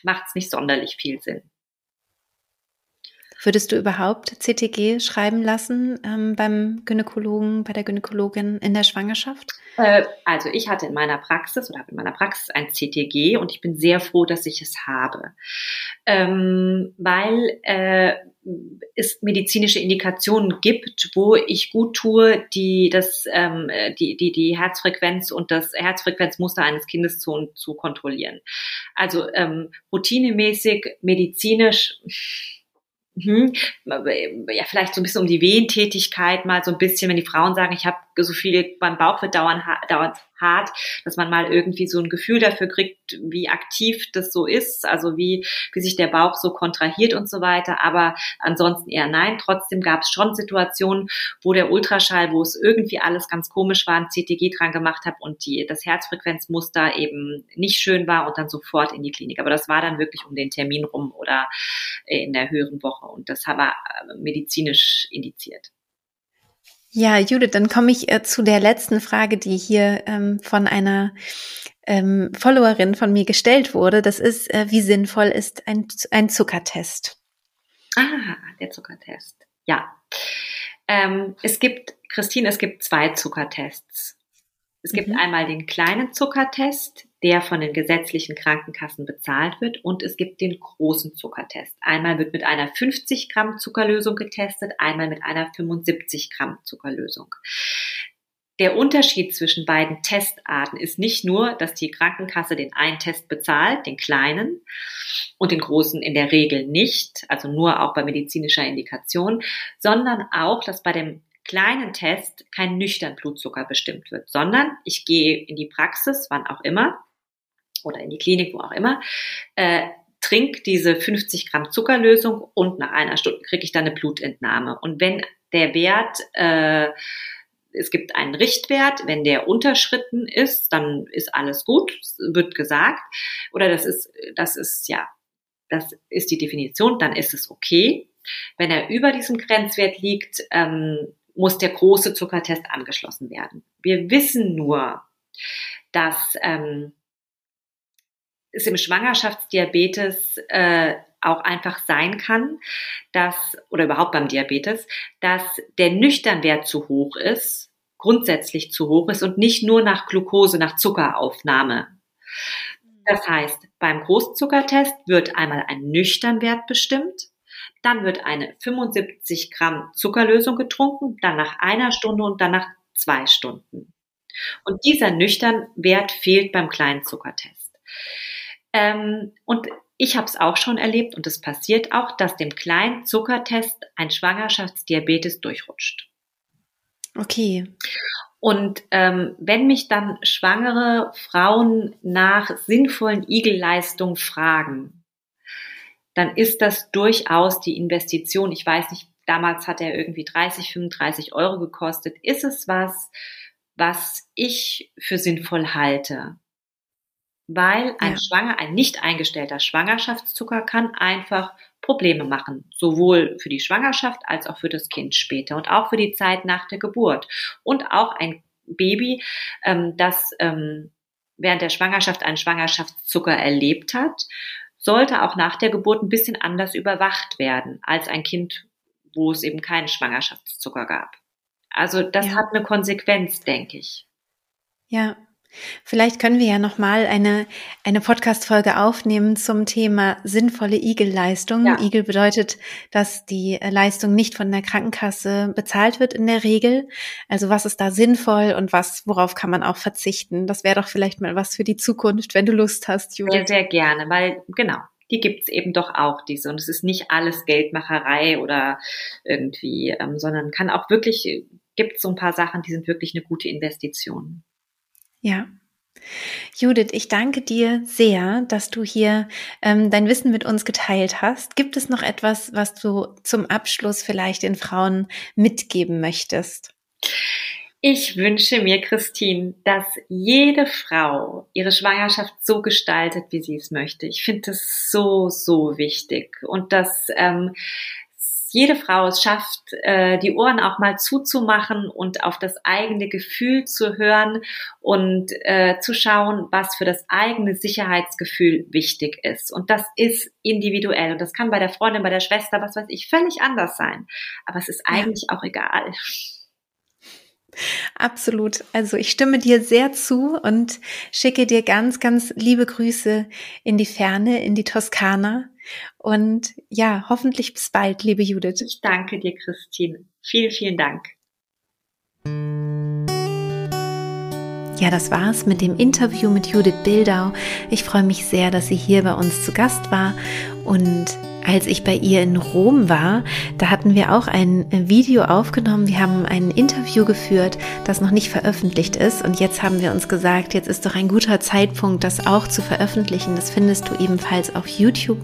[SPEAKER 2] macht's nicht sonderlich viel Sinn.
[SPEAKER 1] Würdest du überhaupt CTG schreiben lassen ähm, beim Gynäkologen, bei der Gynäkologin in der Schwangerschaft?
[SPEAKER 2] Äh, also ich hatte in meiner Praxis oder habe in meiner Praxis ein CTG und ich bin sehr froh, dass ich es habe, ähm, weil äh, es medizinische Indikationen gibt, wo ich gut tue, die das, ähm, die, die, die Herzfrequenz und das Herzfrequenzmuster eines Kindes zu, zu kontrollieren. Also ähm, routinemäßig medizinisch Mhm. Ja, vielleicht so ein bisschen um die Wehentätigkeit mal so ein bisschen, wenn die Frauen sagen, ich habe so viel, beim Bauch wird dauernd, dauernd hart, dass man mal irgendwie so ein Gefühl dafür kriegt, wie aktiv das so ist, also wie, wie sich der Bauch so kontrahiert und so weiter. Aber ansonsten eher nein. Trotzdem gab es schon Situationen, wo der Ultraschall, wo es irgendwie alles ganz komisch war, ein CTG dran gemacht habe und die, das Herzfrequenzmuster eben nicht schön war und dann sofort in die Klinik. Aber das war dann wirklich um den Termin rum oder in der höheren Woche und das war medizinisch indiziert.
[SPEAKER 1] Ja, Judith, dann komme ich äh, zu der letzten Frage, die hier ähm, von einer ähm, Followerin von mir gestellt wurde. Das ist, äh, wie sinnvoll ist ein, ein Zuckertest?
[SPEAKER 2] Ah, der Zuckertest. Ja. Ähm, es gibt, Christine, es gibt zwei Zuckertests. Es gibt mhm. einmal den kleinen Zuckertest, der von den gesetzlichen Krankenkassen bezahlt wird. Und es gibt den großen Zuckertest. Einmal wird mit einer 50 Gramm Zuckerlösung getestet, einmal mit einer 75 Gramm Zuckerlösung. Der Unterschied zwischen beiden Testarten ist nicht nur, dass die Krankenkasse den einen Test bezahlt, den kleinen, und den großen in der Regel nicht, also nur auch bei medizinischer Indikation, sondern auch, dass bei dem kleinen Test kein nüchtern Blutzucker bestimmt wird, sondern ich gehe in die Praxis, wann auch immer, oder in die Klinik, wo auch immer, äh, trink diese 50 Gramm Zuckerlösung und nach einer Stunde kriege ich dann eine Blutentnahme. Und wenn der Wert, äh, es gibt einen Richtwert, wenn der unterschritten ist, dann ist alles gut, wird gesagt. Oder das ist, das ist, ja, das ist die Definition, dann ist es okay. Wenn er über diesem Grenzwert liegt, ähm, muss der große Zuckertest angeschlossen werden. Wir wissen nur, dass ähm, es im Schwangerschaftsdiabetes äh, auch einfach sein kann, dass, oder überhaupt beim Diabetes, dass der Nüchternwert zu hoch ist, grundsätzlich zu hoch ist und nicht nur nach Glucose, nach Zuckeraufnahme. Das heißt, beim Großzuckertest wird einmal ein Nüchternwert bestimmt, dann wird eine 75 Gramm Zuckerlösung getrunken, dann nach einer Stunde und dann nach zwei Stunden. Und dieser Nüchternwert fehlt beim kleinen Zuckertest. Ähm, und ich habe es auch schon erlebt und es passiert auch, dass dem kleinen Zuckertest ein Schwangerschaftsdiabetes durchrutscht.
[SPEAKER 1] Okay.
[SPEAKER 2] Und ähm, wenn mich dann schwangere Frauen nach sinnvollen Igelleistungen fragen, dann ist das durchaus die Investition. Ich weiß nicht, damals hat er irgendwie 30, 35 Euro gekostet. Ist es was, was ich für sinnvoll halte? weil ein ja. Schwanger, ein nicht eingestellter Schwangerschaftszucker kann einfach Probleme machen, sowohl für die Schwangerschaft als auch für das Kind später und auch für die Zeit nach der Geburt. Und auch ein Baby, ähm, das ähm, während der Schwangerschaft einen Schwangerschaftszucker erlebt hat, sollte auch nach der Geburt ein bisschen anders überwacht werden als ein Kind, wo es eben keinen Schwangerschaftszucker gab. Also das ja. hat eine Konsequenz, denke ich.
[SPEAKER 1] Ja, Vielleicht können wir ja noch mal eine eine Podcast Folge aufnehmen zum Thema sinnvolle Igelleistung. Ja. Igel bedeutet, dass die Leistung nicht von der Krankenkasse bezahlt wird in der Regel. Also was ist da sinnvoll und was worauf kann man auch verzichten? Das wäre doch vielleicht mal was für die Zukunft, wenn du Lust hast,
[SPEAKER 2] Judith. Sehr sehr gerne, weil genau, die gibt's eben doch auch diese und es ist nicht alles Geldmacherei oder irgendwie, ähm, sondern kann auch wirklich gibt so ein paar Sachen, die sind wirklich eine gute Investition.
[SPEAKER 1] Ja. Judith, ich danke dir sehr, dass du hier ähm, dein Wissen mit uns geteilt hast. Gibt es noch etwas, was du zum Abschluss vielleicht den Frauen mitgeben möchtest?
[SPEAKER 2] Ich wünsche mir, Christine, dass jede Frau ihre Schwangerschaft so gestaltet, wie sie es möchte. Ich finde das so, so wichtig. Und dass ähm, jede Frau es schafft, äh, die Ohren auch mal zuzumachen und auf das eigene Gefühl zu hören und äh, zu schauen, was für das eigene Sicherheitsgefühl wichtig ist. Und das ist individuell. Und das kann bei der Freundin, bei der Schwester, was weiß ich, völlig anders sein. Aber es ist eigentlich ja. auch egal.
[SPEAKER 1] Absolut. Also ich stimme dir sehr zu und schicke dir ganz, ganz liebe Grüße in die Ferne, in die Toskana. Und ja, hoffentlich bis bald, liebe Judith.
[SPEAKER 2] Ich danke dir, Christine. Vielen, vielen Dank.
[SPEAKER 1] Ja, das war's mit dem Interview mit Judith Bildau. Ich freue mich sehr, dass sie hier bei uns zu Gast war und als ich bei ihr in Rom war, da hatten wir auch ein Video aufgenommen. Wir haben ein Interview geführt, das noch nicht veröffentlicht ist. Und jetzt haben wir uns gesagt, jetzt ist doch ein guter Zeitpunkt, das auch zu veröffentlichen. Das findest du ebenfalls auf YouTube.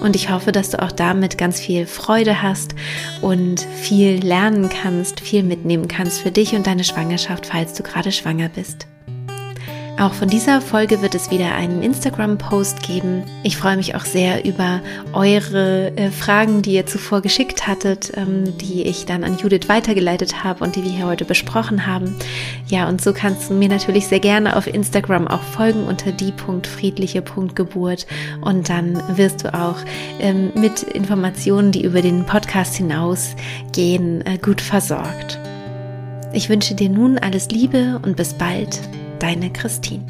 [SPEAKER 1] Und ich hoffe, dass du auch damit ganz viel Freude hast und viel lernen kannst, viel mitnehmen kannst für dich und deine Schwangerschaft, falls du gerade schwanger bist. Auch von dieser Folge wird es wieder einen Instagram-Post geben. Ich freue mich auch sehr über eure äh, Fragen, die ihr zuvor geschickt hattet, ähm, die ich dann an Judith weitergeleitet habe und die wir hier heute besprochen haben. Ja, und so kannst du mir natürlich sehr gerne auf Instagram auch folgen unter die.friedliche.geburt und dann wirst du auch ähm, mit Informationen, die über den Podcast hinausgehen, äh, gut versorgt. Ich wünsche dir nun alles Liebe und bis bald deine Christine.